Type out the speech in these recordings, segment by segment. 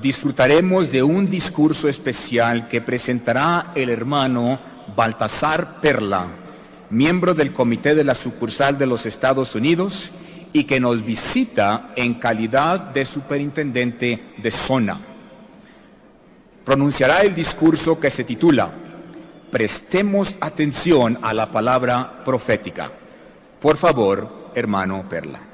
disfrutaremos de un discurso especial que presentará el hermano Baltasar Perla, miembro del Comité de la Sucursal de los Estados Unidos y que nos visita en calidad de superintendente de zona. Pronunciará el discurso que se titula Prestemos atención a la palabra profética. Por favor, hermano Perla.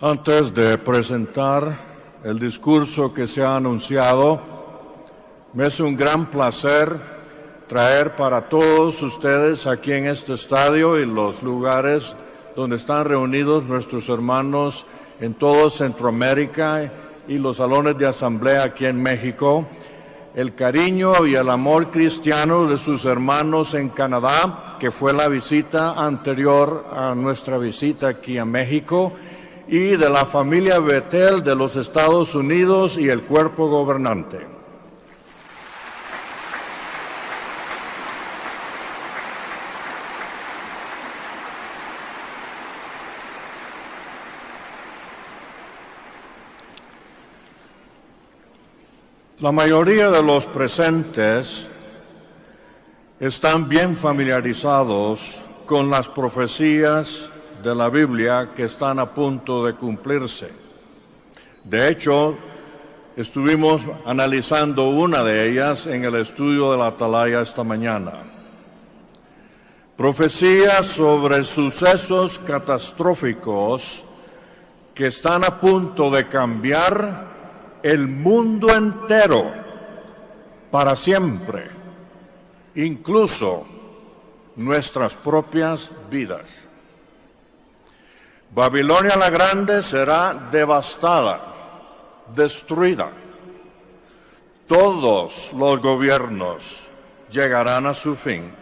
Antes de presentar el discurso que se ha anunciado, me es un gran placer traer para todos ustedes aquí en este estadio y los lugares donde están reunidos nuestros hermanos en todo Centroamérica y los salones de asamblea aquí en México, el cariño y el amor cristiano de sus hermanos en Canadá, que fue la visita anterior a nuestra visita aquí a México, y de la familia Betel de los Estados Unidos y el cuerpo gobernante. La mayoría de los presentes están bien familiarizados con las profecías de la Biblia que están a punto de cumplirse. De hecho, estuvimos analizando una de ellas en el estudio de la atalaya esta mañana. Profecías sobre sucesos catastróficos que están a punto de cambiar el mundo entero para siempre, incluso nuestras propias vidas. Babilonia la Grande será devastada, destruida. Todos los gobiernos llegarán a su fin.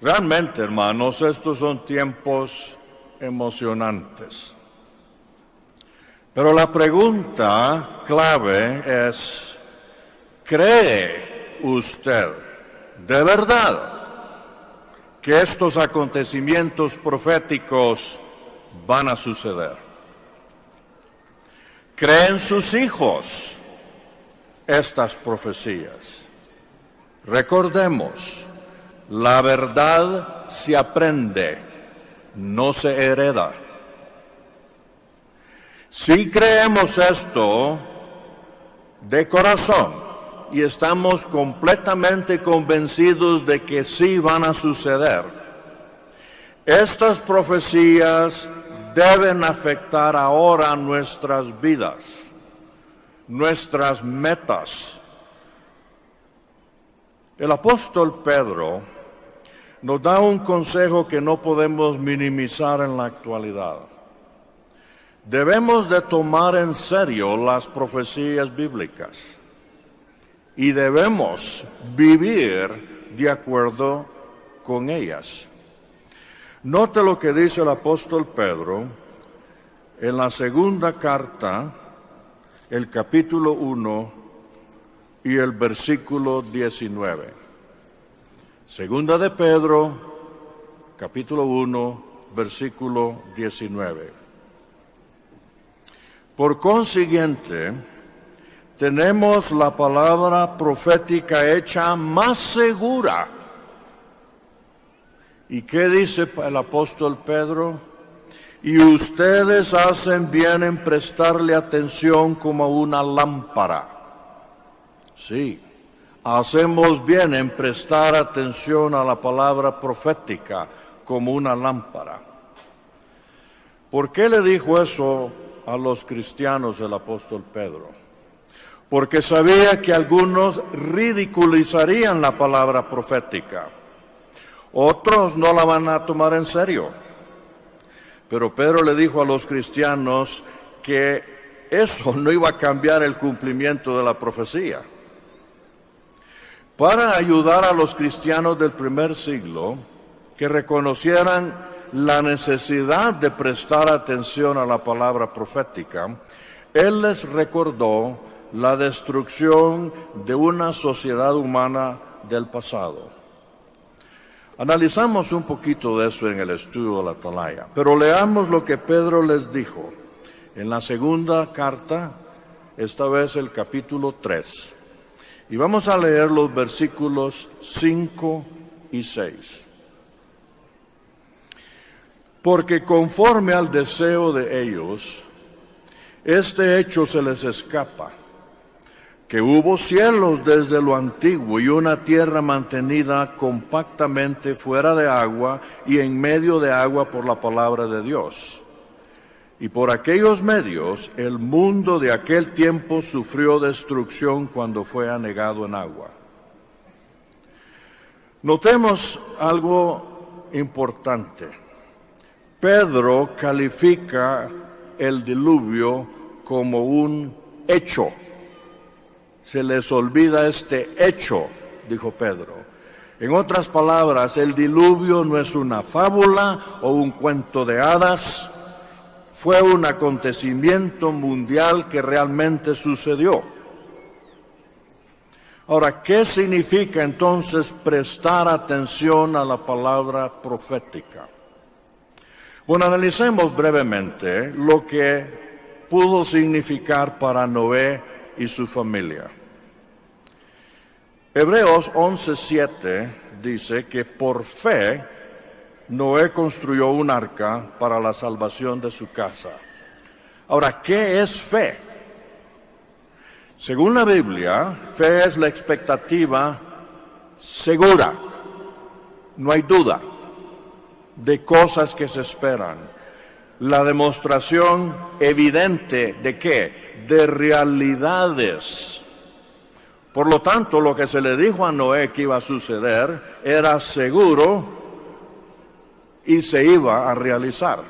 Realmente, hermanos, estos son tiempos emocionantes. Pero la pregunta clave es, ¿cree usted de verdad que estos acontecimientos proféticos van a suceder. Creen sus hijos estas profecías. Recordemos, la verdad se aprende, no se hereda. Si creemos esto de corazón y estamos completamente convencidos de que sí van a suceder, estas profecías deben afectar ahora nuestras vidas, nuestras metas. El apóstol Pedro nos da un consejo que no podemos minimizar en la actualidad. Debemos de tomar en serio las profecías bíblicas y debemos vivir de acuerdo con ellas. Note lo que dice el apóstol Pedro en la segunda carta, el capítulo 1 y el versículo 19. Segunda de Pedro, capítulo 1, versículo 19. Por consiguiente, tenemos la palabra profética hecha más segura ¿Y qué dice el apóstol Pedro? Y ustedes hacen bien en prestarle atención como una lámpara. Sí, hacemos bien en prestar atención a la palabra profética como una lámpara. ¿Por qué le dijo eso a los cristianos el apóstol Pedro? Porque sabía que algunos ridiculizarían la palabra profética otros no la van a tomar en serio. Pero Pedro le dijo a los cristianos que eso no iba a cambiar el cumplimiento de la profecía. Para ayudar a los cristianos del primer siglo que reconocieran la necesidad de prestar atención a la palabra profética, él les recordó la destrucción de una sociedad humana del pasado. Analizamos un poquito de eso en el estudio de la Atalaya, pero leamos lo que Pedro les dijo en la segunda carta, esta vez el capítulo 3. Y vamos a leer los versículos 5 y 6. Porque conforme al deseo de ellos, este hecho se les escapa que hubo cielos desde lo antiguo y una tierra mantenida compactamente fuera de agua y en medio de agua por la palabra de Dios. Y por aquellos medios el mundo de aquel tiempo sufrió destrucción cuando fue anegado en agua. Notemos algo importante. Pedro califica el diluvio como un hecho se les olvida este hecho, dijo Pedro. En otras palabras, el diluvio no es una fábula o un cuento de hadas, fue un acontecimiento mundial que realmente sucedió. Ahora, ¿qué significa entonces prestar atención a la palabra profética? Bueno, analicemos brevemente lo que pudo significar para Noé y su familia. Hebreos 11:7 dice que por fe Noé construyó un arca para la salvación de su casa. Ahora, ¿qué es fe? Según la Biblia, fe es la expectativa segura, no hay duda, de cosas que se esperan. La demostración evidente de qué? de realidades. Por lo tanto, lo que se le dijo a Noé que iba a suceder era seguro y se iba a realizar.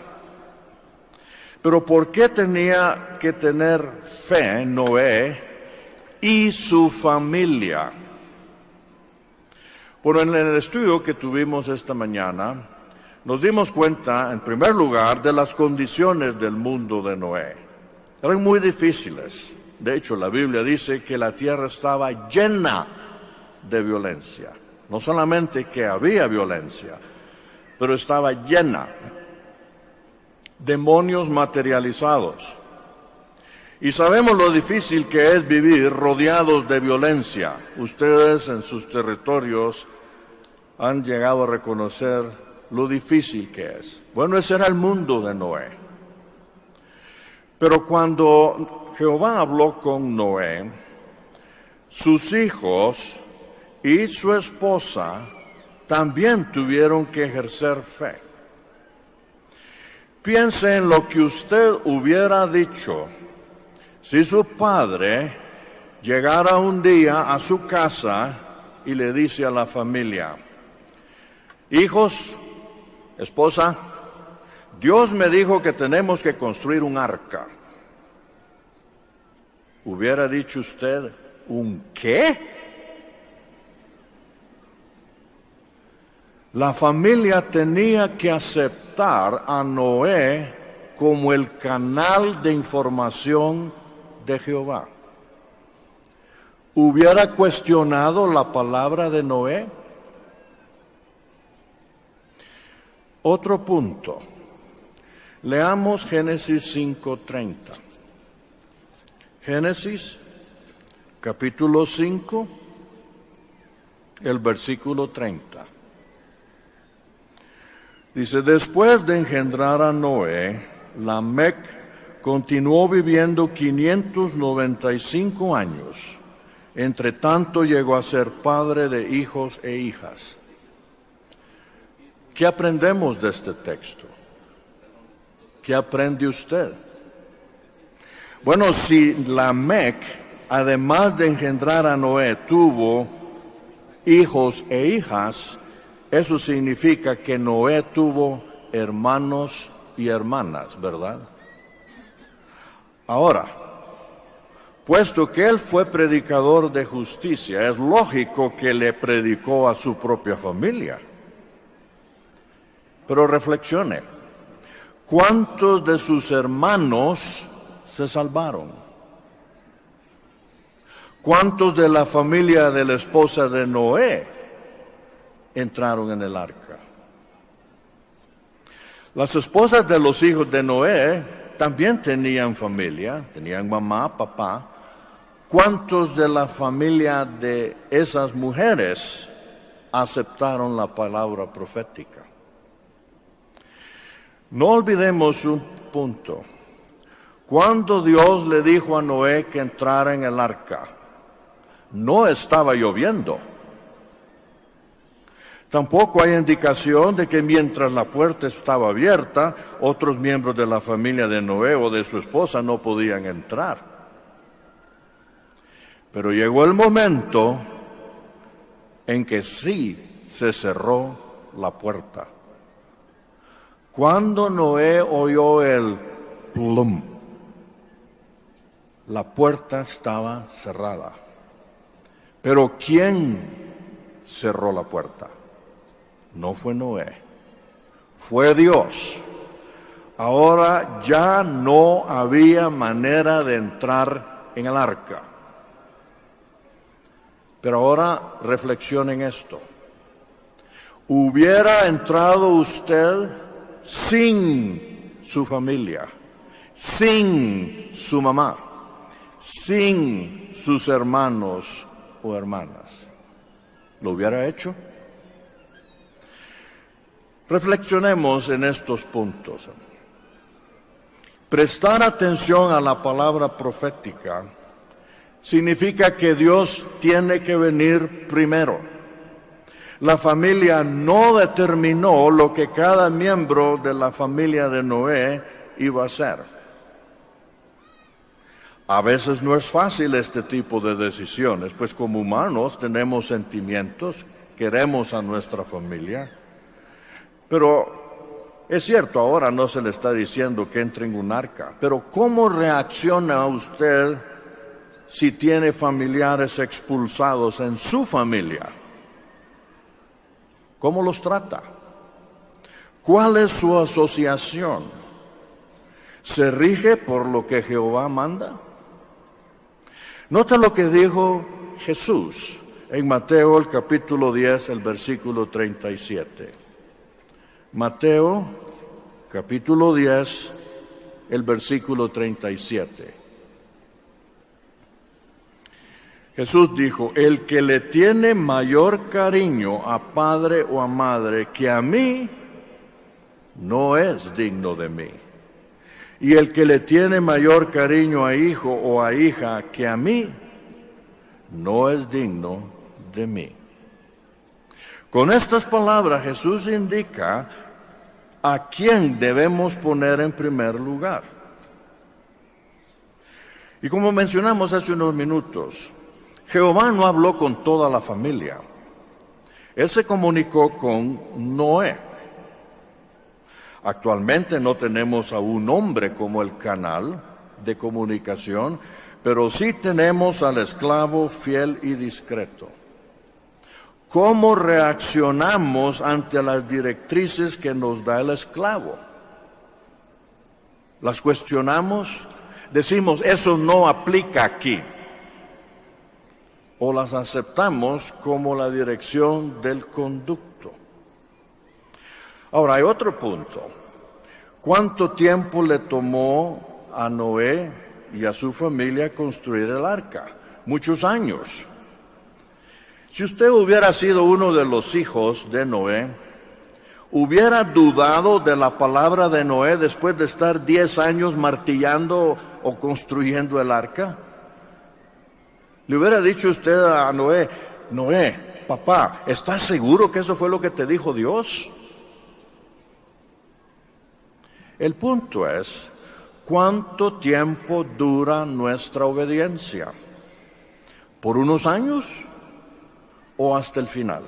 Pero ¿por qué tenía que tener fe Noé y su familia? Bueno, en el estudio que tuvimos esta mañana, nos dimos cuenta, en primer lugar, de las condiciones del mundo de Noé eran muy difíciles. De hecho, la Biblia dice que la tierra estaba llena de violencia. No solamente que había violencia, pero estaba llena. Demonios materializados. Y sabemos lo difícil que es vivir rodeados de violencia. Ustedes en sus territorios han llegado a reconocer lo difícil que es. Bueno, ese era el mundo de Noé. Pero cuando Jehová habló con Noé, sus hijos y su esposa también tuvieron que ejercer fe. Piense en lo que usted hubiera dicho si su padre llegara un día a su casa y le dice a la familia, hijos, esposa, Dios me dijo que tenemos que construir un arca. Hubiera dicho usted, ¿un qué? La familia tenía que aceptar a Noé como el canal de información de Jehová. ¿Hubiera cuestionado la palabra de Noé? Otro punto. Leamos Génesis 5:30. Génesis capítulo 5, el versículo 30. Dice, después de engendrar a Noé, Lamec continuó viviendo 595 años. Entre tanto llegó a ser padre de hijos e hijas. ¿Qué aprendemos de este texto? ¿Qué aprende usted? Bueno, si Lamec, además de engendrar a Noé, tuvo hijos e hijas, eso significa que Noé tuvo hermanos y hermanas, ¿verdad? Ahora, puesto que él fue predicador de justicia, es lógico que le predicó a su propia familia. Pero reflexione. ¿Cuántos de sus hermanos se salvaron? ¿Cuántos de la familia de la esposa de Noé entraron en el arca? Las esposas de los hijos de Noé también tenían familia, tenían mamá, papá. ¿Cuántos de la familia de esas mujeres aceptaron la palabra profética? No olvidemos un punto. Cuando Dios le dijo a Noé que entrara en el arca, no estaba lloviendo. Tampoco hay indicación de que mientras la puerta estaba abierta, otros miembros de la familia de Noé o de su esposa no podían entrar. Pero llegó el momento en que sí se cerró la puerta. Cuando Noé oyó el plum, la puerta estaba cerrada. Pero ¿quién cerró la puerta? No fue Noé, fue Dios. Ahora ya no había manera de entrar en el arca. Pero ahora reflexionen esto. ¿Hubiera entrado usted sin su familia, sin su mamá, sin sus hermanos o hermanas? ¿Lo hubiera hecho? Reflexionemos en estos puntos. Prestar atención a la palabra profética significa que Dios tiene que venir primero. La familia no determinó lo que cada miembro de la familia de Noé iba a hacer. A veces no es fácil este tipo de decisiones, pues como humanos tenemos sentimientos, queremos a nuestra familia pero es cierto, ahora no se le está diciendo que entre en un arca, pero ¿cómo reacciona usted si tiene familiares expulsados en su familia? ¿Cómo los trata? ¿Cuál es su asociación? ¿Se rige por lo que Jehová manda? Nota lo que dijo Jesús en Mateo el capítulo 10, el versículo 37. Mateo capítulo 10, el versículo 37. Jesús dijo, el que le tiene mayor cariño a padre o a madre que a mí, no es digno de mí. Y el que le tiene mayor cariño a hijo o a hija que a mí, no es digno de mí. Con estas palabras Jesús indica a quién debemos poner en primer lugar. Y como mencionamos hace unos minutos, Jehová no habló con toda la familia. Él se comunicó con Noé. Actualmente no tenemos a un hombre como el canal de comunicación, pero sí tenemos al esclavo fiel y discreto. ¿Cómo reaccionamos ante las directrices que nos da el esclavo? ¿Las cuestionamos? Decimos, eso no aplica aquí. O las aceptamos como la dirección del conducto. Ahora, hay otro punto. ¿Cuánto tiempo le tomó a Noé y a su familia construir el arca? Muchos años. Si usted hubiera sido uno de los hijos de Noé, hubiera dudado de la palabra de Noé después de estar diez años martillando o construyendo el arca. Le hubiera dicho usted a Noé, Noé, papá, ¿estás seguro que eso fue lo que te dijo Dios? El punto es, ¿cuánto tiempo dura nuestra obediencia? ¿Por unos años? o hasta el final.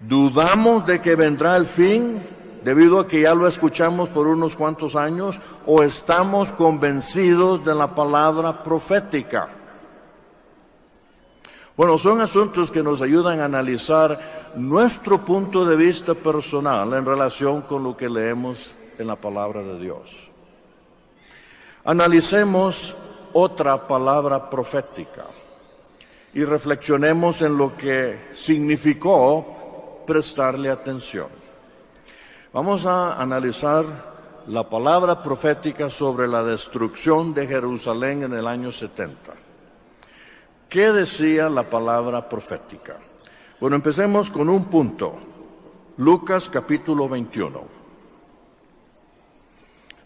Dudamos de que vendrá el fin debido a que ya lo escuchamos por unos cuantos años o estamos convencidos de la palabra profética. Bueno, son asuntos que nos ayudan a analizar nuestro punto de vista personal en relación con lo que leemos en la palabra de Dios. Analicemos otra palabra profética y reflexionemos en lo que significó prestarle atención. Vamos a analizar la palabra profética sobre la destrucción de Jerusalén en el año 70. ¿Qué decía la palabra profética? Bueno, empecemos con un punto. Lucas capítulo 21.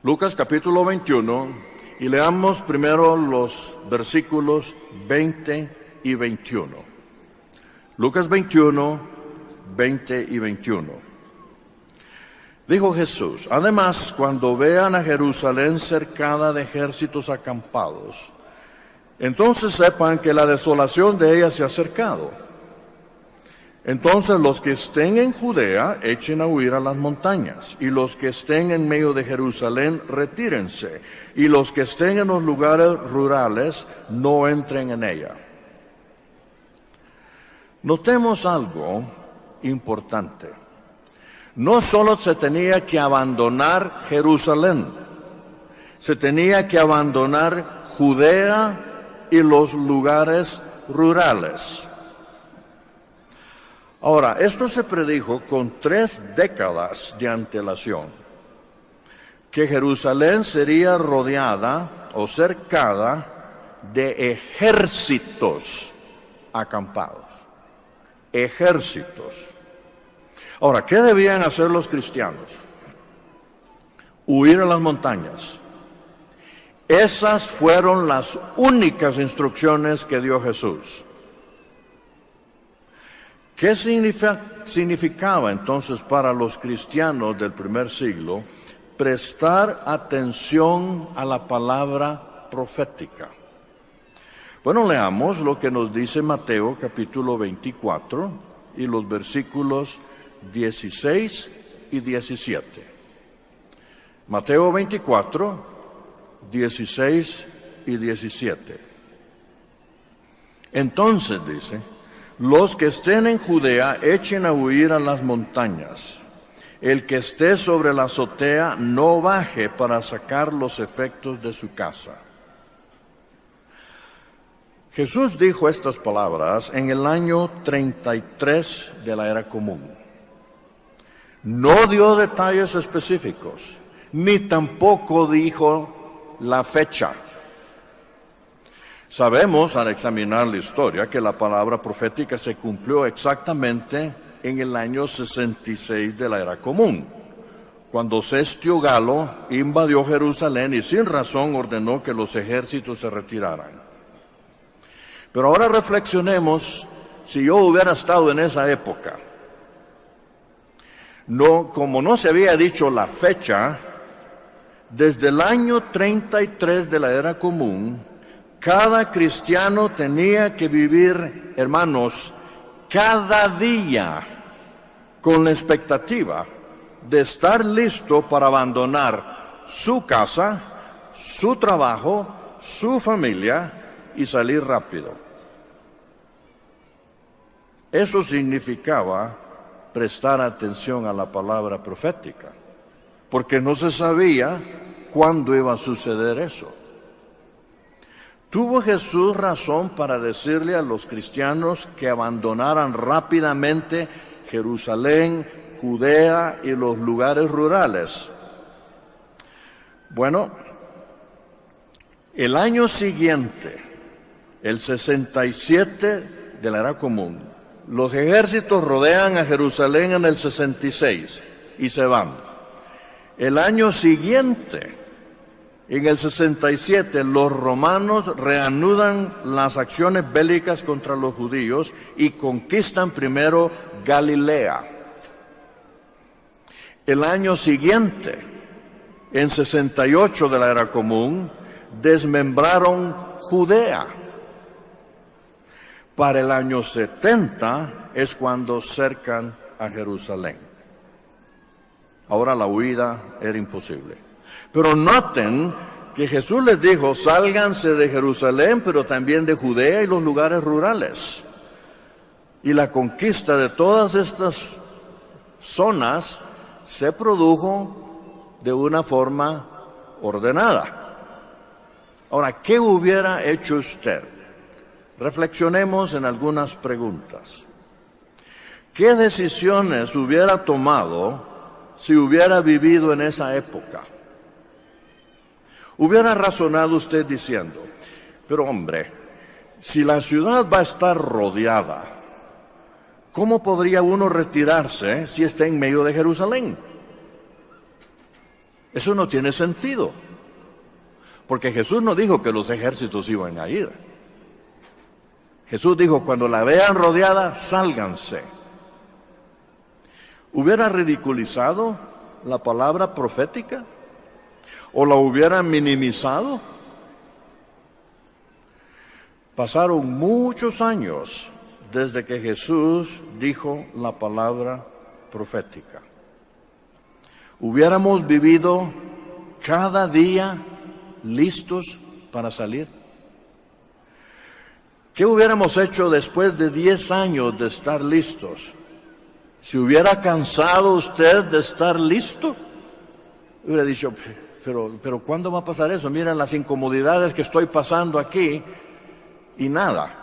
Lucas capítulo 21 y leamos primero los versículos 20 y 21. Lucas 21, 20 y 21. Dijo Jesús, además, cuando vean a Jerusalén cercada de ejércitos acampados, entonces sepan que la desolación de ella se ha acercado. Entonces los que estén en Judea echen a huir a las montañas, y los que estén en medio de Jerusalén retírense, y los que estén en los lugares rurales no entren en ella. Notemos algo importante. No solo se tenía que abandonar Jerusalén, se tenía que abandonar Judea y los lugares rurales. Ahora, esto se predijo con tres décadas de antelación, que Jerusalén sería rodeada o cercada de ejércitos acampados ejércitos. Ahora, ¿qué debían hacer los cristianos? Huir a las montañas. Esas fueron las únicas instrucciones que dio Jesús. ¿Qué significaba entonces para los cristianos del primer siglo prestar atención a la palabra profética? Bueno, leamos lo que nos dice Mateo capítulo 24 y los versículos 16 y 17. Mateo 24, 16 y 17. Entonces dice, los que estén en Judea echen a huir a las montañas. El que esté sobre la azotea no baje para sacar los efectos de su casa. Jesús dijo estas palabras en el año 33 de la era común. No dio detalles específicos, ni tampoco dijo la fecha. Sabemos al examinar la historia que la palabra profética se cumplió exactamente en el año 66 de la era común, cuando Cestio Galo invadió Jerusalén y sin razón ordenó que los ejércitos se retiraran. Pero ahora reflexionemos si yo hubiera estado en esa época. No, como no se había dicho la fecha, desde el año 33 de la era común, cada cristiano tenía que vivir, hermanos, cada día con la expectativa de estar listo para abandonar su casa, su trabajo, su familia y salir rápido. Eso significaba prestar atención a la palabra profética, porque no se sabía cuándo iba a suceder eso. ¿Tuvo Jesús razón para decirle a los cristianos que abandonaran rápidamente Jerusalén, Judea y los lugares rurales? Bueno, el año siguiente, el 67 de la era común. Los ejércitos rodean a Jerusalén en el 66 y se van. El año siguiente, en el 67, los romanos reanudan las acciones bélicas contra los judíos y conquistan primero Galilea. El año siguiente, en 68 de la era común, desmembraron Judea para el año 70 es cuando cercan a Jerusalén. Ahora la huida era imposible. Pero noten que Jesús les dijo, sálganse de Jerusalén, pero también de Judea y los lugares rurales. Y la conquista de todas estas zonas se produjo de una forma ordenada. Ahora, ¿qué hubiera hecho usted? Reflexionemos en algunas preguntas. ¿Qué decisiones hubiera tomado si hubiera vivido en esa época? Hubiera razonado usted diciendo, pero hombre, si la ciudad va a estar rodeada, ¿cómo podría uno retirarse si está en medio de Jerusalén? Eso no tiene sentido. Porque Jesús no dijo que los ejércitos iban a ir. Jesús dijo, cuando la vean rodeada, sálganse. ¿Hubiera ridiculizado la palabra profética? ¿O la hubiera minimizado? Pasaron muchos años desde que Jesús dijo la palabra profética. Hubiéramos vivido cada día listos para salir? ¿Qué hubiéramos hecho después de 10 años de estar listos? Si hubiera cansado usted de estar listo, hubiera dicho, pero, pero ¿cuándo va a pasar eso? Miren las incomodidades que estoy pasando aquí y nada.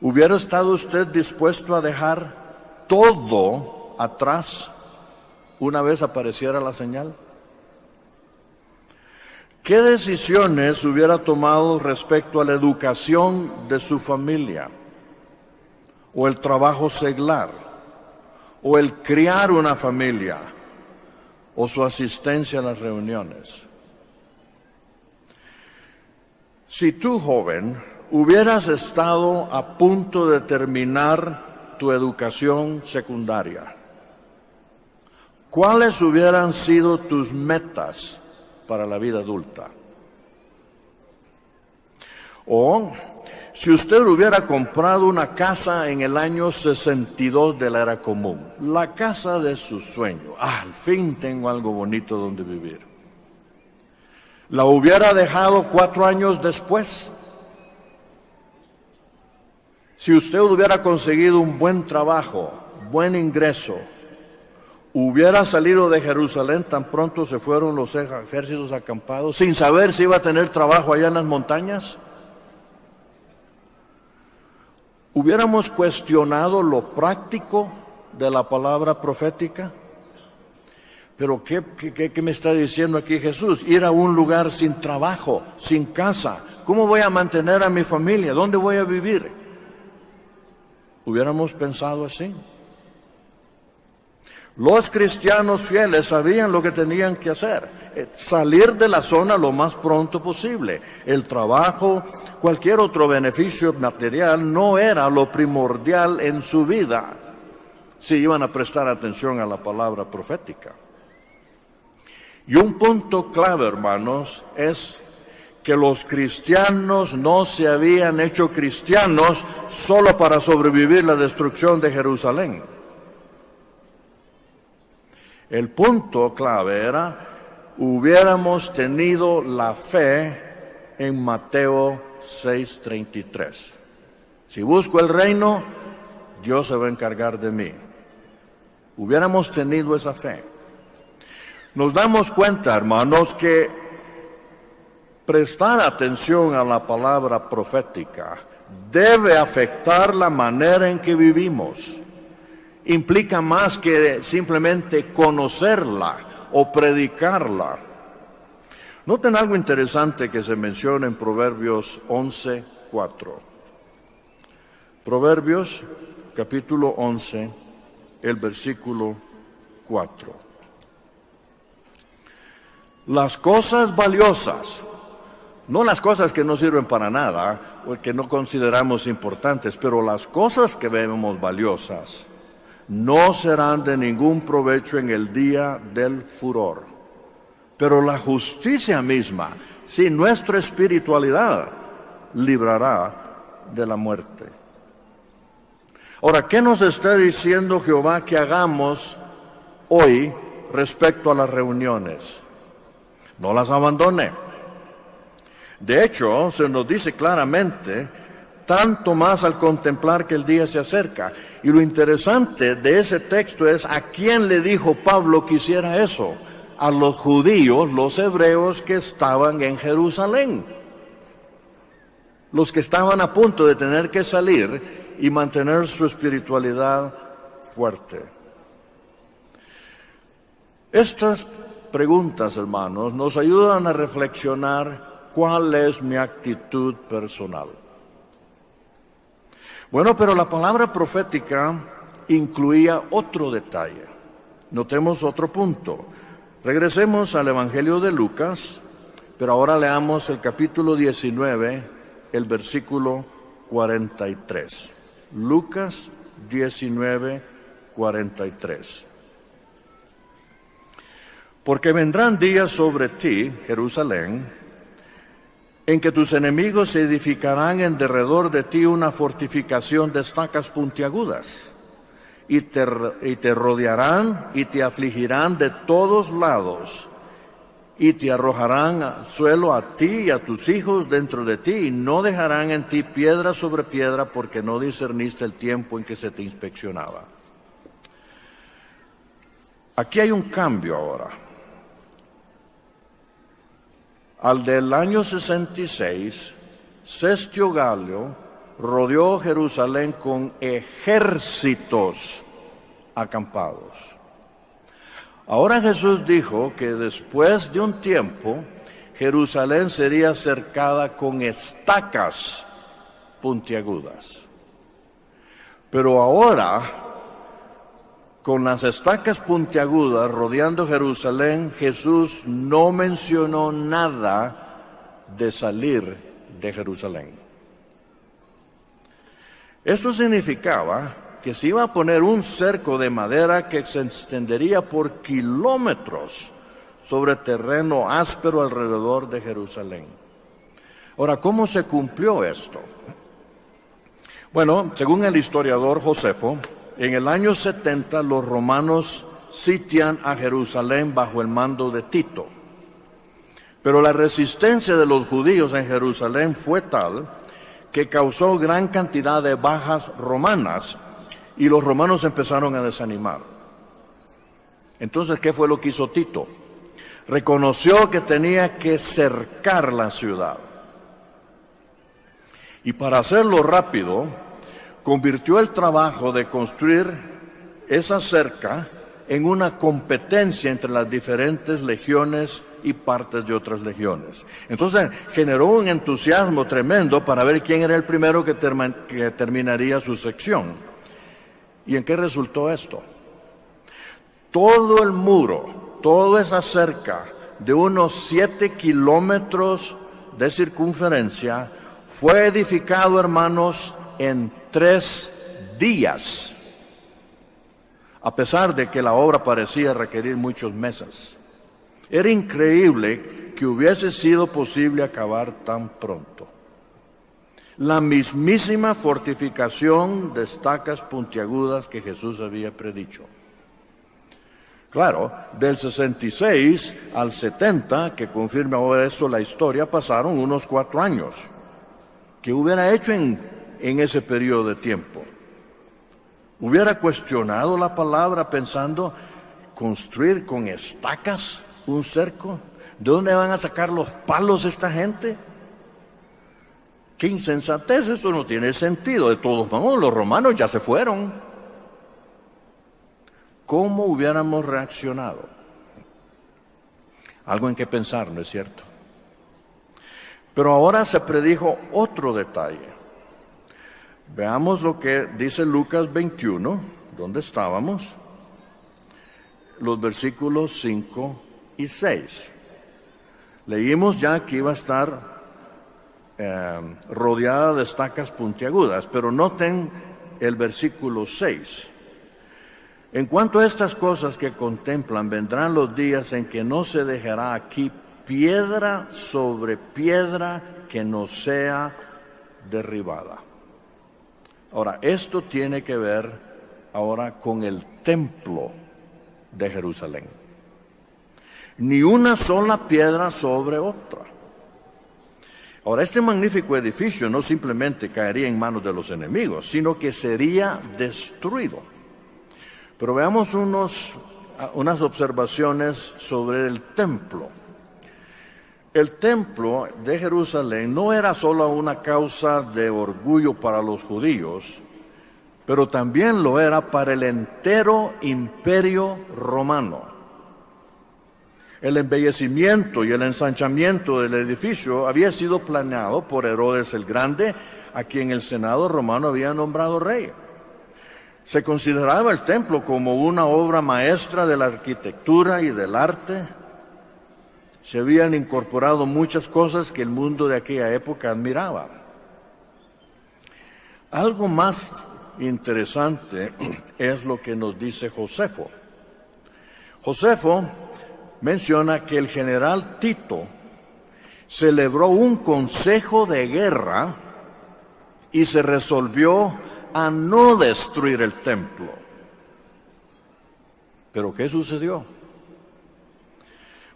¿Hubiera estado usted dispuesto a dejar todo atrás una vez apareciera la señal? ¿Qué decisiones hubiera tomado respecto a la educación de su familia? ¿O el trabajo seglar? ¿O el criar una familia? ¿O su asistencia a las reuniones? Si tú, joven, hubieras estado a punto de terminar tu educación secundaria, ¿cuáles hubieran sido tus metas para la vida adulta. O si usted hubiera comprado una casa en el año 62 de la era común, la casa de su sueño, al fin tengo algo bonito donde vivir. La hubiera dejado cuatro años después. Si usted hubiera conseguido un buen trabajo, buen ingreso, hubiera salido de Jerusalén tan pronto se fueron los ejércitos acampados, sin saber si iba a tener trabajo allá en las montañas? ¿Hubiéramos cuestionado lo práctico de la palabra profética? Pero ¿qué, me está diciendo aquí Jesús? Ir a un lugar sin trabajo, sin casa. ¿Cómo voy a mantener a mi familia? ¿Dónde voy a vivir? ¿Hubiéramos pensado así? Los cristianos fieles sabían lo que tenían que hacer, eh, salir de la zona lo más pronto posible. El trabajo, cualquier otro beneficio material no era lo primordial en su vida si iban a prestar atención a la palabra profética. Y un punto clave, hermanos, es que los cristianos no se habían hecho cristianos solo para sobrevivir la destrucción de Jerusalén. El punto clave era, hubiéramos tenido la fe en Mateo 6:33. Si busco el reino, Dios se va a encargar de mí. Hubiéramos tenido esa fe. Nos damos cuenta, hermanos, que prestar atención a la palabra profética debe afectar la manera en que vivimos implica más que simplemente conocerla o predicarla. Noten algo interesante que se menciona en Proverbios 11, 4. Proverbios capítulo 11, el versículo 4. Las cosas valiosas, no las cosas que no sirven para nada o que no consideramos importantes, pero las cosas que vemos valiosas, no serán de ningún provecho en el día del furor. Pero la justicia misma, si nuestra espiritualidad, librará de la muerte. Ahora, ¿qué nos está diciendo Jehová que hagamos hoy respecto a las reuniones? No las abandone. De hecho, se nos dice claramente tanto más al contemplar que el día se acerca. Y lo interesante de ese texto es a quién le dijo Pablo que hiciera eso. a los judíos, los hebreos que estaban en Jerusalén, los que estaban a punto de tener que salir y mantener su espiritualidad fuerte. Estas preguntas, hermanos, nos ayudan a reflexionar cuál es mi actitud personal. Bueno, pero la palabra profética incluía otro detalle. Notemos otro punto. Regresemos al Evangelio de Lucas, pero ahora leamos el capítulo 19, el versículo 43. Lucas 19, 43. Porque vendrán días sobre ti, Jerusalén, en que tus enemigos se edificarán en derredor de ti una fortificación de estacas puntiagudas, y te, y te rodearán y te afligirán de todos lados, y te arrojarán al suelo a ti y a tus hijos dentro de ti, y no dejarán en ti piedra sobre piedra, porque no discerniste el tiempo en que se te inspeccionaba. Aquí hay un cambio ahora. Al del año 66, Cestio Galio rodeó Jerusalén con ejércitos acampados. Ahora Jesús dijo que después de un tiempo Jerusalén sería cercada con estacas puntiagudas. Pero ahora con las estacas puntiagudas rodeando Jerusalén, Jesús no mencionó nada de salir de Jerusalén. Esto significaba que se iba a poner un cerco de madera que se extendería por kilómetros sobre terreno áspero alrededor de Jerusalén. Ahora, ¿cómo se cumplió esto? Bueno, según el historiador Josefo, en el año 70 los romanos sitian a Jerusalén bajo el mando de Tito. Pero la resistencia de los judíos en Jerusalén fue tal que causó gran cantidad de bajas romanas y los romanos empezaron a desanimar. Entonces, ¿qué fue lo que hizo Tito? Reconoció que tenía que cercar la ciudad. Y para hacerlo rápido, convirtió el trabajo de construir esa cerca en una competencia entre las diferentes legiones y partes de otras legiones. Entonces generó un entusiasmo tremendo para ver quién era el primero que, terminaría su sección. ¿Y en qué resultó esto? Todo el muro, toda esa cerca de unos siete kilómetros de circunferencia fue edificado, hermanos, en tres días, a pesar de que la obra parecía requerir muchos meses. Era increíble que hubiese sido posible acabar tan pronto. La mismísima fortificación de estacas puntiagudas que Jesús había predicho. Claro, del 66 al 70, que confirma ahora eso la historia, pasaron unos cuatro años. ¿Qué hubiera hecho en en ese periodo de tiempo. Hubiera cuestionado la palabra pensando construir con estacas un cerco. ¿De dónde van a sacar los palos esta gente? Qué insensatez, eso no tiene sentido. De todos modos, los romanos ya se fueron. ¿Cómo hubiéramos reaccionado? Algo en que pensar, ¿no es cierto? Pero ahora se predijo otro detalle. Veamos lo que dice Lucas 21, donde estábamos, los versículos 5 y 6. Leímos ya que iba a estar eh, rodeada de estacas puntiagudas, pero noten el versículo 6. En cuanto a estas cosas que contemplan, vendrán los días en que no se dejará aquí piedra sobre piedra que no sea derribada. Ahora, esto tiene que ver ahora con el templo de Jerusalén. Ni una sola piedra sobre otra. Ahora, este magnífico edificio no simplemente caería en manos de los enemigos, sino que sería destruido. Pero veamos unos unas observaciones sobre el templo. El templo de Jerusalén no era solo una causa de orgullo para los judíos, pero también lo era para el entero imperio romano. El embellecimiento y el ensanchamiento del edificio había sido planeado por Herodes el Grande, a quien el Senado romano había nombrado rey. Se consideraba el templo como una obra maestra de la arquitectura y del arte. Se habían incorporado muchas cosas que el mundo de aquella época admiraba. Algo más interesante es lo que nos dice Josefo. Josefo menciona que el general Tito celebró un consejo de guerra y se resolvió a no destruir el templo. Pero ¿qué sucedió?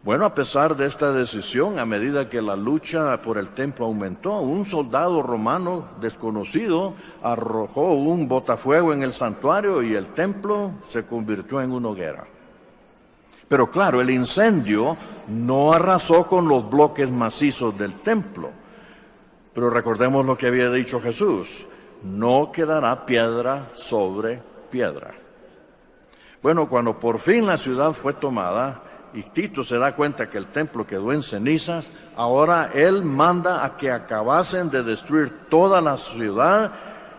Bueno, a pesar de esta decisión, a medida que la lucha por el templo aumentó, un soldado romano desconocido arrojó un botafuego en el santuario y el templo se convirtió en una hoguera. Pero claro, el incendio no arrasó con los bloques macizos del templo. Pero recordemos lo que había dicho Jesús, no quedará piedra sobre piedra. Bueno, cuando por fin la ciudad fue tomada y Tito se da cuenta que el templo quedó en cenizas, ahora él manda a que acabasen de destruir toda la ciudad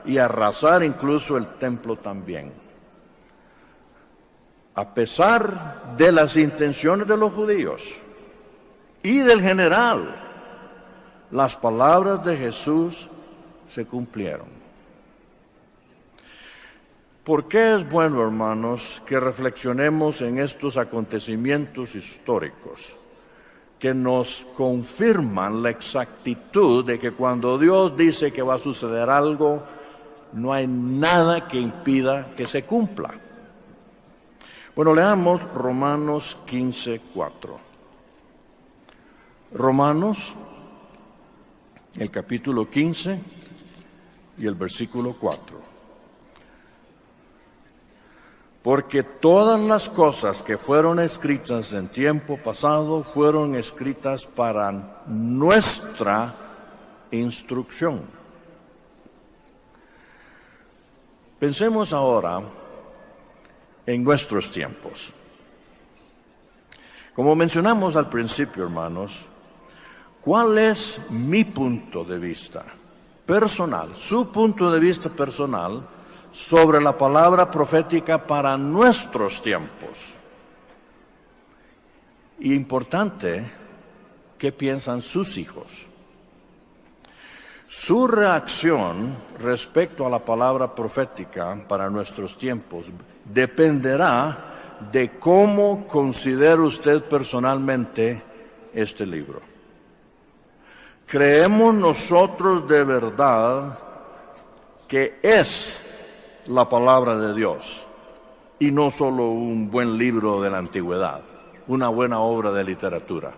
y arrasar incluso el templo también. A pesar de las intenciones de los judíos y del general, las palabras de Jesús se cumplieron. ¿Por qué es bueno, hermanos, que reflexionemos en estos acontecimientos históricos que nos confirman la exactitud de que cuando Dios dice que va a suceder algo, no hay nada que impida que se cumpla? Bueno, leamos Romanos 15, 4. Romanos, el capítulo 15 y el versículo 4 porque todas las cosas que fueron escritas en tiempo pasado fueron escritas para nuestra instrucción. Pensemos ahora en nuestros tiempos. Como mencionamos al principio, hermanos, ¿cuál es mi punto de vista personal, su punto de vista personal? Sobre la palabra profética para nuestros tiempos. Y importante, ¿qué piensan sus hijos? Su reacción respecto a la palabra profética para nuestros tiempos dependerá de cómo considera usted personalmente este libro. Creemos nosotros de verdad que es la palabra de Dios y no solo un buen libro de la antigüedad, una buena obra de literatura.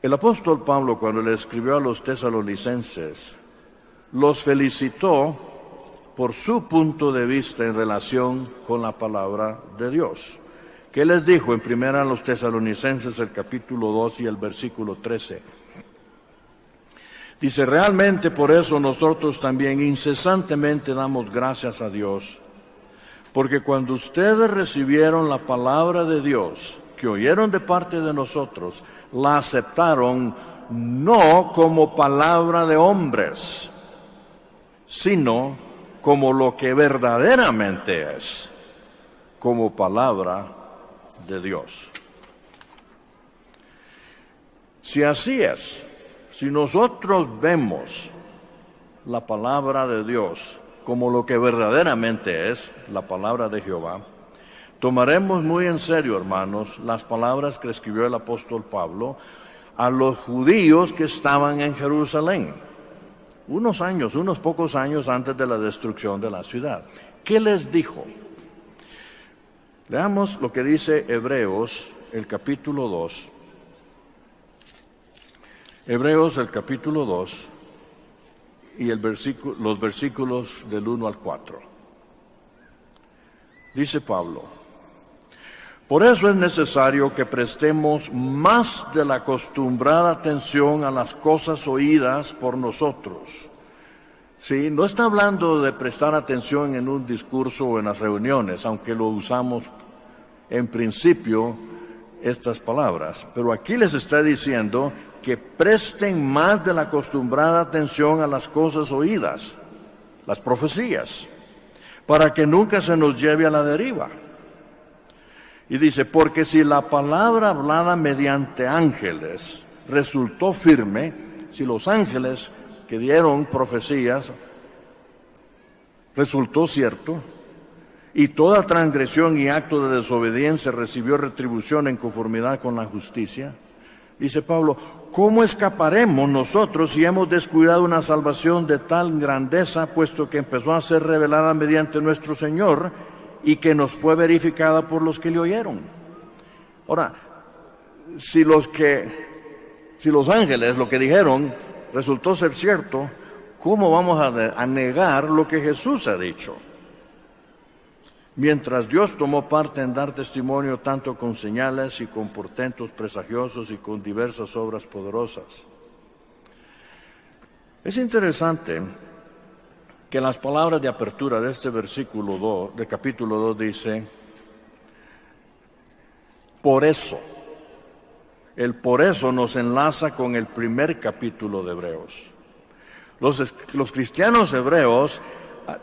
El apóstol Pablo cuando le escribió a los tesalonicenses, los felicitó por su punto de vista en relación con la palabra de Dios. ¿Qué les dijo en primera los tesalonicenses el capítulo 2 y el versículo 13? Dice, realmente por eso nosotros también incesantemente damos gracias a Dios, porque cuando ustedes recibieron la palabra de Dios, que oyeron de parte de nosotros, la aceptaron no como palabra de hombres, sino como lo que verdaderamente es, como palabra de Dios. Si así es, si nosotros vemos la palabra de Dios como lo que verdaderamente es la palabra de Jehová, tomaremos muy en serio, hermanos, las palabras que escribió el apóstol Pablo a los judíos que estaban en Jerusalén, unos años, unos pocos años antes de la destrucción de la ciudad. ¿Qué les dijo? Leamos lo que dice Hebreos, el capítulo 2, Hebreos el capítulo 2 y el versículo, los versículos del 1 al 4. Dice Pablo, Por eso es necesario que prestemos más de la acostumbrada atención a las cosas oídas por nosotros. Sí, no está hablando de prestar atención en un discurso o en las reuniones, aunque lo usamos en principio estas palabras, pero aquí les está diciendo que presten más de la acostumbrada atención a las cosas oídas, las profecías, para que nunca se nos lleve a la deriva. Y dice, porque si la palabra hablada mediante ángeles resultó firme, si los ángeles que dieron profecías resultó cierto, y toda transgresión y acto de desobediencia recibió retribución en conformidad con la justicia. Dice Pablo, ¿cómo escaparemos nosotros si hemos descuidado una salvación de tal grandeza, puesto que empezó a ser revelada mediante nuestro Señor y que nos fue verificada por los que le oyeron? Ahora, si los que, si los ángeles lo que dijeron resultó ser cierto, ¿cómo vamos a, a negar lo que Jesús ha dicho? Mientras Dios tomó parte en dar testimonio tanto con señales y con portentos presagiosos y con diversas obras poderosas. Es interesante que las palabras de apertura de este versículo 2, de capítulo 2 dice, por eso, el por eso nos enlaza con el primer capítulo de Hebreos. Los, los cristianos hebreos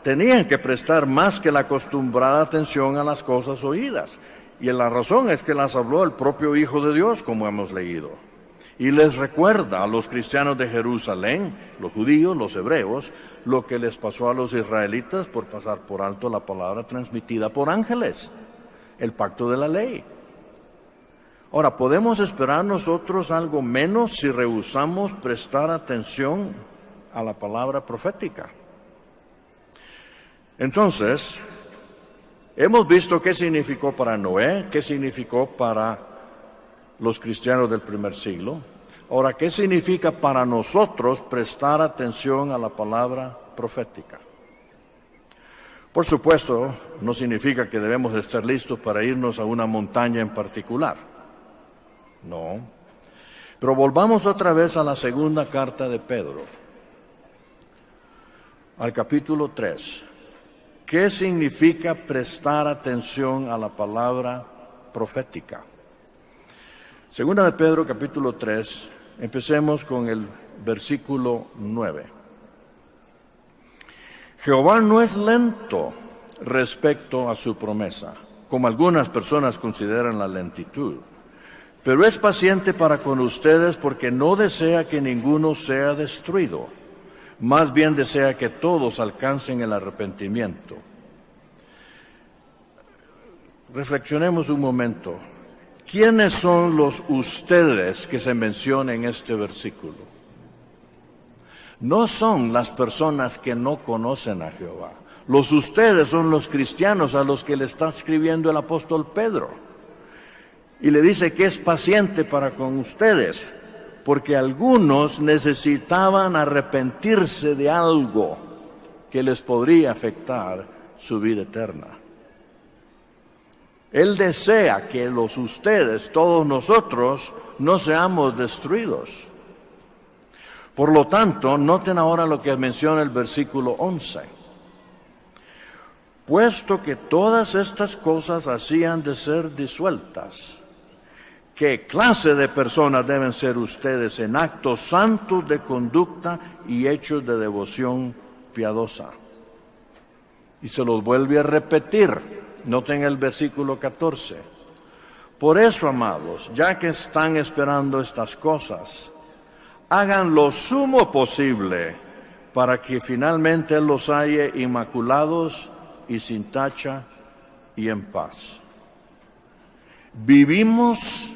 tenían que prestar más que la acostumbrada atención a las cosas oídas. Y la razón es que las habló el propio Hijo de Dios, como hemos leído. Y les recuerda a los cristianos de Jerusalén, los judíos, los hebreos, lo que les pasó a los israelitas por pasar por alto la palabra transmitida por ángeles, el pacto de la ley. Ahora, ¿podemos esperar nosotros algo menos si rehusamos prestar atención a la palabra profética? Entonces, hemos visto qué significó para Noé, qué significó para los cristianos del primer siglo. Ahora, ¿qué significa para nosotros prestar atención a la palabra profética? Por supuesto, no significa que debemos estar listos para irnos a una montaña en particular. No. Pero volvamos otra vez a la segunda carta de Pedro, al capítulo 3. ¿Qué significa prestar atención a la palabra profética? Segunda de Pedro capítulo 3, empecemos con el versículo 9. Jehová no es lento respecto a su promesa, como algunas personas consideran la lentitud, pero es paciente para con ustedes porque no desea que ninguno sea destruido más bien desea que todos alcancen el arrepentimiento. Reflexionemos un momento. ¿Quiénes son los ustedes que se mencionan en este versículo? No son las personas que no conocen a Jehová. Los ustedes son los cristianos a los que le está escribiendo el apóstol Pedro. Y le dice que es paciente para con ustedes porque algunos necesitaban arrepentirse de algo que les podría afectar su vida eterna. Él desea que los ustedes, todos nosotros, no seamos destruidos. Por lo tanto, noten ahora lo que menciona el versículo 11. Puesto que todas estas cosas hacían de ser disueltas, qué clase de personas deben ser ustedes en actos santos de conducta y hechos de devoción piadosa. Y se los vuelve a repetir. Noten el versículo 14. Por eso, amados, ya que están esperando estas cosas, hagan lo sumo posible para que finalmente los halle inmaculados y sin tacha y en paz. Vivimos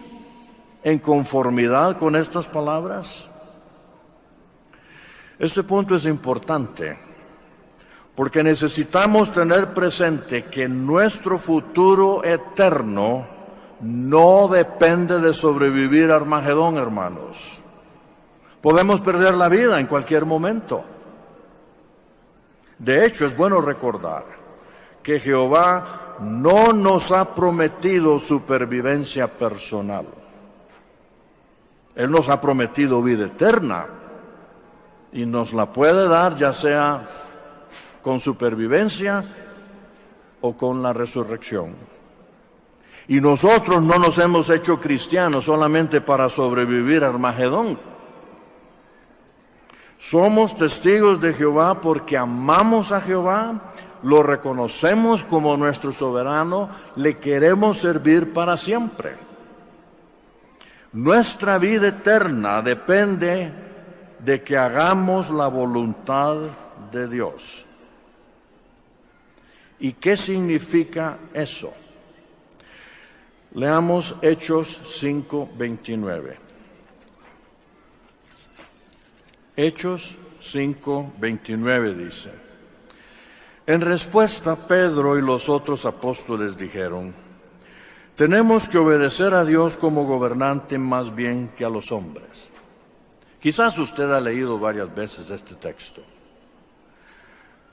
en conformidad con estas palabras? Este punto es importante porque necesitamos tener presente que nuestro futuro eterno no depende de sobrevivir a Armagedón, hermanos. Podemos perder la vida en cualquier momento. De hecho, es bueno recordar que Jehová no nos ha prometido supervivencia personal. Él nos ha prometido vida eterna y nos la puede dar ya sea con supervivencia o con la resurrección. Y nosotros no nos hemos hecho cristianos solamente para sobrevivir a Armagedón. Somos testigos de Jehová porque amamos a Jehová, lo reconocemos como nuestro soberano, le queremos servir para siempre. Nuestra vida eterna depende de que hagamos la voluntad de Dios. ¿Y qué significa eso? Leamos Hechos 5:29. Hechos 5:29 dice, en respuesta Pedro y los otros apóstoles dijeron, tenemos que obedecer a Dios como gobernante más bien que a los hombres. Quizás usted ha leído varias veces este texto,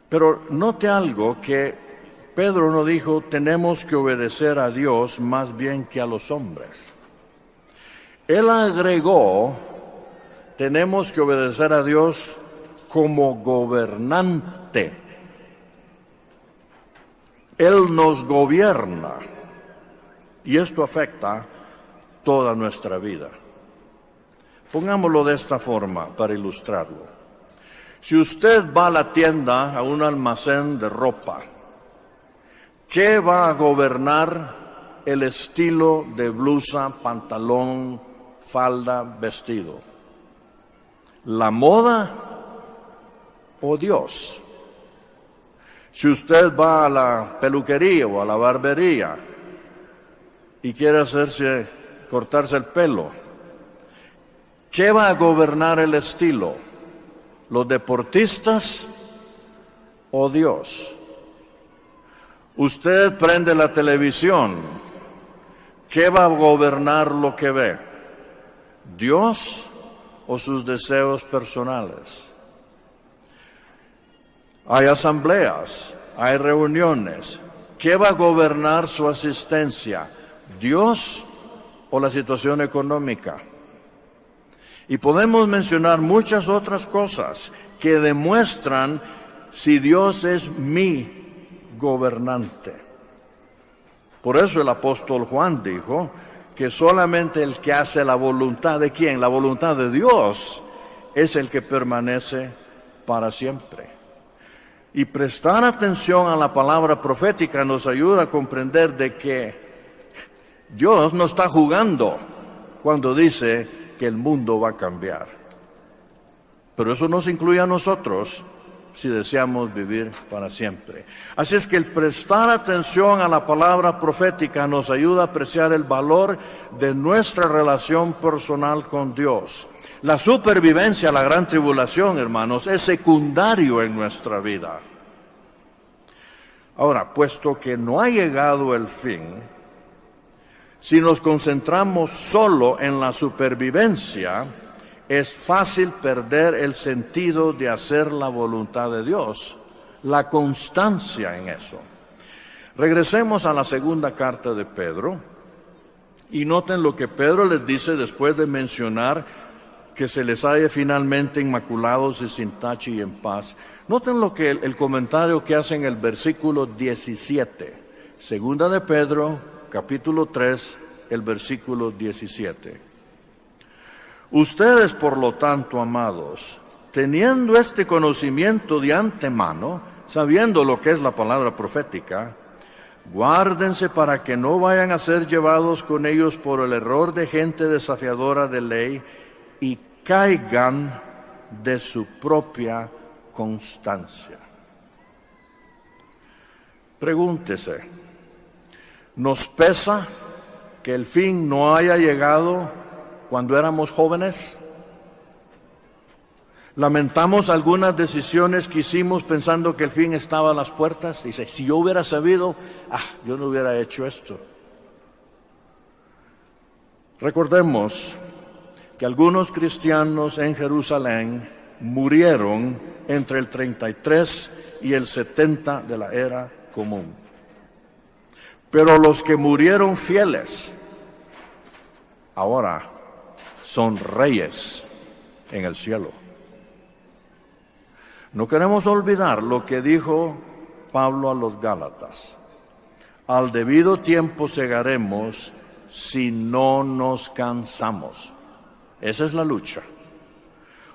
pero note algo que Pedro no dijo, tenemos que obedecer a Dios más bien que a los hombres. Él agregó, tenemos que obedecer a Dios como gobernante. Él nos gobierna. Y esto afecta toda nuestra vida. Pongámoslo de esta forma para ilustrarlo. Si usted va a la tienda, a un almacén de ropa, ¿qué va a gobernar el estilo de blusa, pantalón, falda, vestido? ¿La moda o Dios? Si usted va a la peluquería o a la barbería, y quiere hacerse cortarse el pelo, ¿qué va a gobernar el estilo? ¿Los deportistas o Dios? Usted prende la televisión, ¿qué va a gobernar lo que ve? ¿Dios o sus deseos personales? Hay asambleas, hay reuniones. ¿Qué va a gobernar su asistencia? Dios o la situación económica. Y podemos mencionar muchas otras cosas que demuestran si Dios es mi gobernante. Por eso el apóstol Juan dijo que solamente el que hace la voluntad de quién, la voluntad de Dios, es el que permanece para siempre. Y prestar atención a la palabra profética nos ayuda a comprender de que Dios no está jugando cuando dice que el mundo va a cambiar. Pero eso nos incluye a nosotros si deseamos vivir para siempre. Así es que el prestar atención a la palabra profética nos ayuda a apreciar el valor de nuestra relación personal con Dios. La supervivencia, la gran tribulación, hermanos, es secundario en nuestra vida. Ahora, puesto que no ha llegado el fin, si nos concentramos solo en la supervivencia, es fácil perder el sentido de hacer la voluntad de Dios, la constancia en eso. Regresemos a la segunda carta de Pedro y noten lo que Pedro les dice después de mencionar que se les haya finalmente inmaculados y sin tache y en paz. Noten lo que el, el comentario que hace en el versículo 17. Segunda de Pedro capítulo 3, el versículo 17. Ustedes, por lo tanto, amados, teniendo este conocimiento de antemano, sabiendo lo que es la palabra profética, guárdense para que no vayan a ser llevados con ellos por el error de gente desafiadora de ley y caigan de su propia constancia. Pregúntese, ¿Nos pesa que el fin no haya llegado cuando éramos jóvenes? Lamentamos algunas decisiones que hicimos pensando que el fin estaba a las puertas. Dice, si yo hubiera sabido, ah, yo no hubiera hecho esto. Recordemos que algunos cristianos en Jerusalén murieron entre el 33 y el 70 de la era común. Pero los que murieron fieles, ahora son reyes en el cielo. No queremos olvidar lo que dijo Pablo a los Gálatas. Al debido tiempo segaremos si no nos cansamos. Esa es la lucha.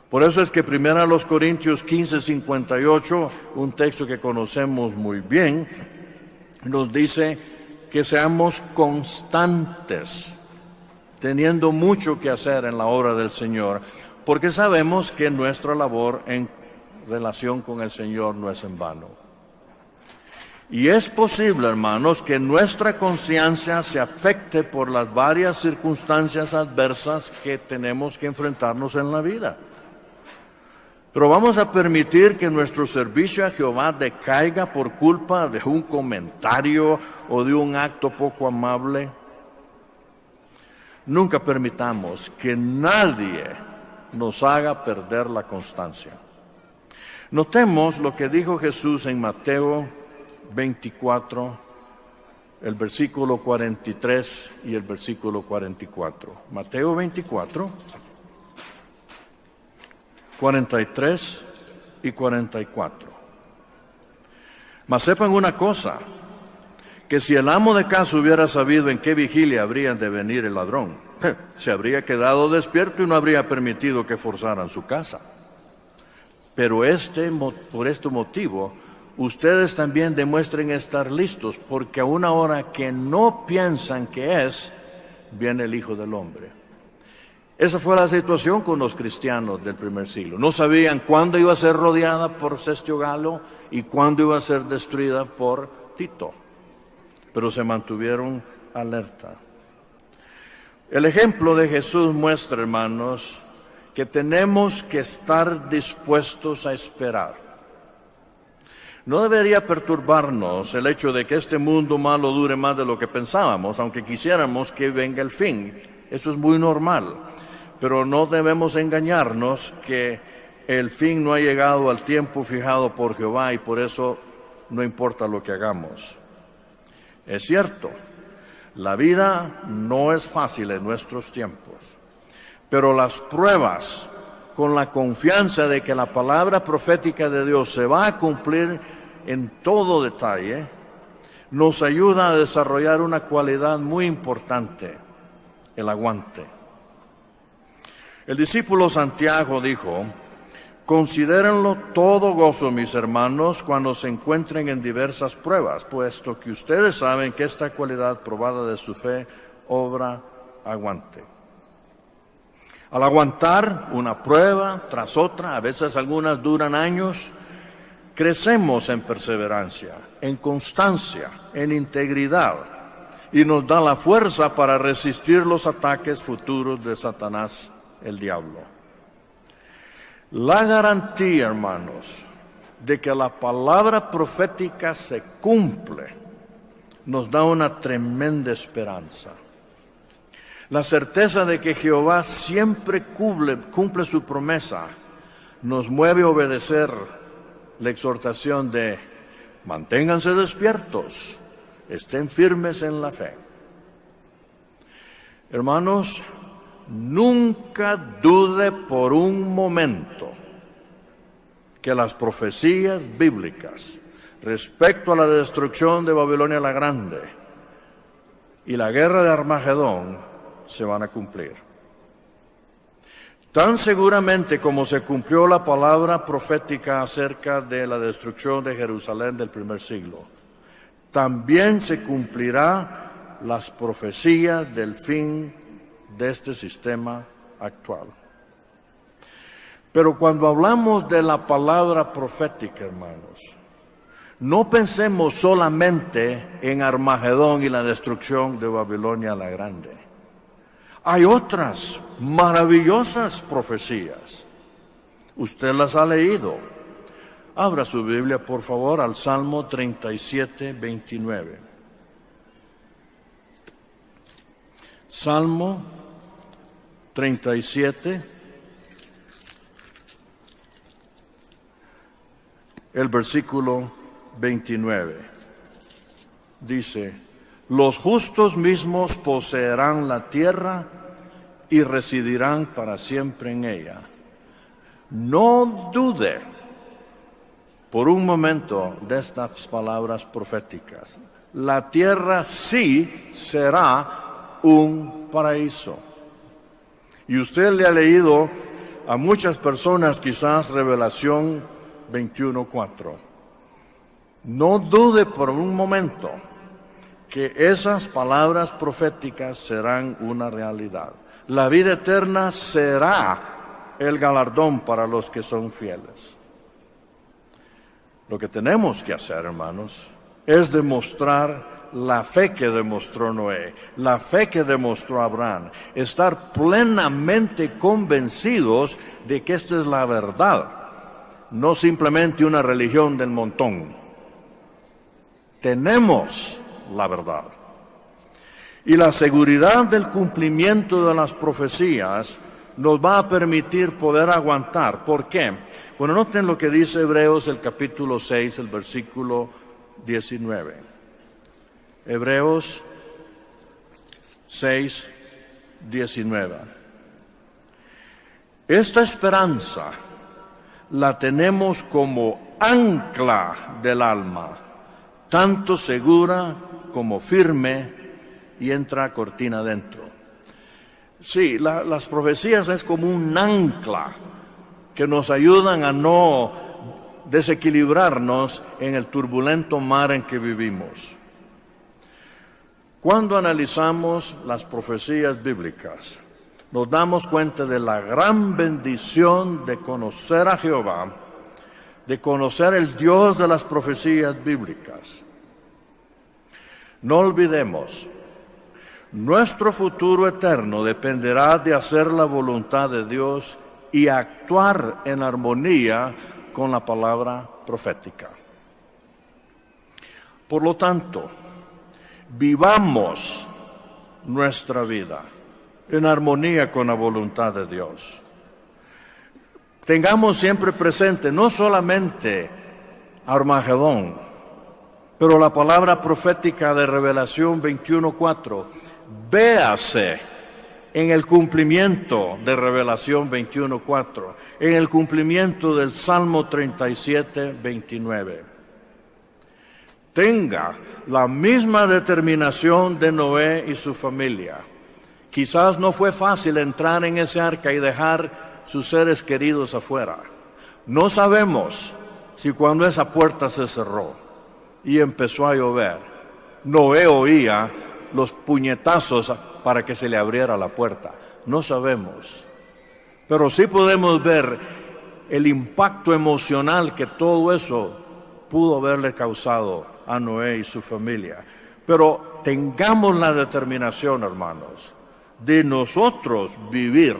Por eso es que primero los Corintios 15, 58, un texto que conocemos muy bien, nos dice que seamos constantes, teniendo mucho que hacer en la obra del Señor, porque sabemos que nuestra labor en relación con el Señor no es en vano. Y es posible, hermanos, que nuestra conciencia se afecte por las varias circunstancias adversas que tenemos que enfrentarnos en la vida. Pero vamos a permitir que nuestro servicio a Jehová decaiga por culpa de un comentario o de un acto poco amable. Nunca permitamos que nadie nos haga perder la constancia. Notemos lo que dijo Jesús en Mateo 24, el versículo 43 y el versículo 44. Mateo 24. 43 y 44. Mas sepan una cosa, que si el amo de casa hubiera sabido en qué vigilia habría de venir el ladrón, se habría quedado despierto y no habría permitido que forzaran su casa. Pero este, por este motivo, ustedes también demuestren estar listos, porque a una hora que no piensan que es, viene el Hijo del Hombre. Esa fue la situación con los cristianos del primer siglo. No sabían cuándo iba a ser rodeada por Sestio Galo y cuándo iba a ser destruida por Tito, pero se mantuvieron alerta. El ejemplo de Jesús muestra, hermanos, que tenemos que estar dispuestos a esperar. No debería perturbarnos el hecho de que este mundo malo dure más de lo que pensábamos, aunque quisiéramos que venga el fin. Eso es muy normal pero no debemos engañarnos que el fin no ha llegado al tiempo fijado por Jehová y por eso no importa lo que hagamos. Es cierto, la vida no es fácil en nuestros tiempos, pero las pruebas con la confianza de que la palabra profética de Dios se va a cumplir en todo detalle, nos ayuda a desarrollar una cualidad muy importante, el aguante. El discípulo Santiago dijo, Considérenlo todo gozo, mis hermanos, cuando se encuentren en diversas pruebas, puesto que ustedes saben que esta cualidad probada de su fe obra aguante. Al aguantar una prueba tras otra, a veces algunas duran años, crecemos en perseverancia, en constancia, en integridad, y nos da la fuerza para resistir los ataques futuros de Satanás el diablo. La garantía, hermanos, de que la palabra profética se cumple, nos da una tremenda esperanza. La certeza de que Jehová siempre cumple, su promesa nos mueve a obedecer la exhortación de manténganse despiertos, estén firmes en la fe. Hermanos, Nunca dude por un momento que las profecías bíblicas respecto a la destrucción de Babilonia la Grande y la guerra de Armagedón se van a cumplir. Tan seguramente como se cumplió la palabra profética acerca de la destrucción de Jerusalén del primer siglo, también se cumplirá las profecías del fin de este sistema actual. Pero cuando hablamos de la palabra profética, hermanos, no pensemos solamente en Armagedón y la destrucción de Babilonia la Grande. Hay otras maravillosas profecías. Usted las ha leído. Abra su Biblia, por favor, al Salmo 37, 29. Salmo 37, el versículo 29. dice, los justos mismos poseerán la tierra y residirán para siempre en ella. No dude por un momento de estas palabras proféticas. La tierra sí será un paraíso. Y usted le ha leído a muchas personas quizás Revelación 21.4. No dude por un momento que esas palabras proféticas serán una realidad. La vida eterna será el galardón para los que son fieles. Lo que tenemos que hacer, hermanos, es demostrar la fe que demostró Noé, la fe que demostró Abraham, estar plenamente convencidos de que esta es la verdad, no simplemente una religión del montón. Tenemos la verdad. Y la seguridad del cumplimiento de las profecías nos va a permitir poder aguantar. ¿Por qué? Bueno, noten lo que dice Hebreos el capítulo 6, el versículo 19. Hebreos 6, 19. Esta esperanza la tenemos como ancla del alma, tanto segura como firme y entra cortina dentro. Sí, las profecías es como un ancla que nos ayudan a no desequilibrarnos en el turbulento mar en que vivimos. Cuando analizamos las profecías bíblicas, nos damos cuenta de la gran bendición de conocer a Jehová, de conocer el Dios de las profecías bíblicas. No olvidemos, nuestro futuro eterno dependerá de hacer la voluntad de Dios y actuar en armonía con la palabra profética. Por lo tanto, vivamos nuestra vida en armonía con la voluntad de Dios. Tengamos siempre presente no solamente Armagedón, pero la palabra profética de Revelación 21.4, véase en el cumplimiento de Revelación 21.4, en el cumplimiento del Salmo 37.29 tenga la misma determinación de Noé y su familia. Quizás no fue fácil entrar en ese arca y dejar sus seres queridos afuera. No sabemos si cuando esa puerta se cerró y empezó a llover, Noé oía los puñetazos para que se le abriera la puerta. No sabemos. Pero sí podemos ver el impacto emocional que todo eso pudo haberle causado a Noé y su familia. Pero tengamos la determinación, hermanos, de nosotros vivir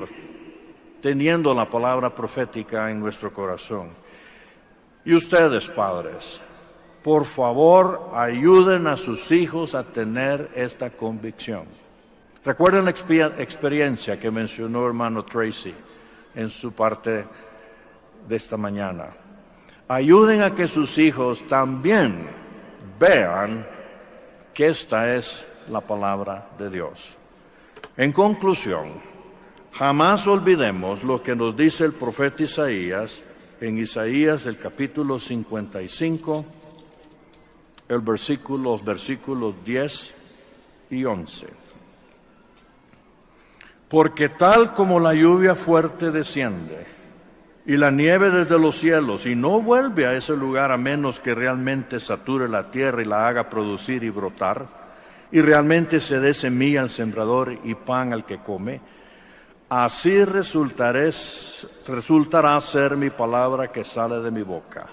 teniendo la palabra profética en nuestro corazón. Y ustedes, padres, por favor, ayuden a sus hijos a tener esta convicción. Recuerden la experiencia que mencionó hermano Tracy en su parte de esta mañana. Ayuden a que sus hijos también vean que esta es la palabra de Dios. En conclusión, jamás olvidemos lo que nos dice el profeta Isaías en Isaías el capítulo 55, el versículo, los versículos 10 y 11. Porque tal como la lluvia fuerte desciende, y la nieve desde los cielos y no vuelve a ese lugar a menos que realmente sature la tierra y la haga producir y brotar y realmente se dé semilla al sembrador y pan al que come, así resultará ser mi palabra que sale de mi boca.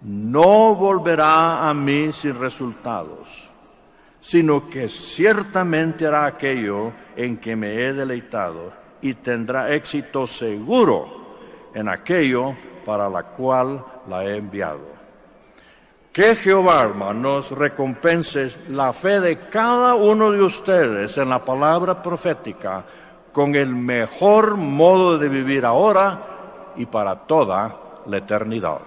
No volverá a mí sin resultados, sino que ciertamente hará aquello en que me he deleitado y tendrá éxito seguro en aquello para la cual la he enviado. Que Jehová, hermanos, recompense la fe de cada uno de ustedes en la palabra profética con el mejor modo de vivir ahora y para toda la eternidad.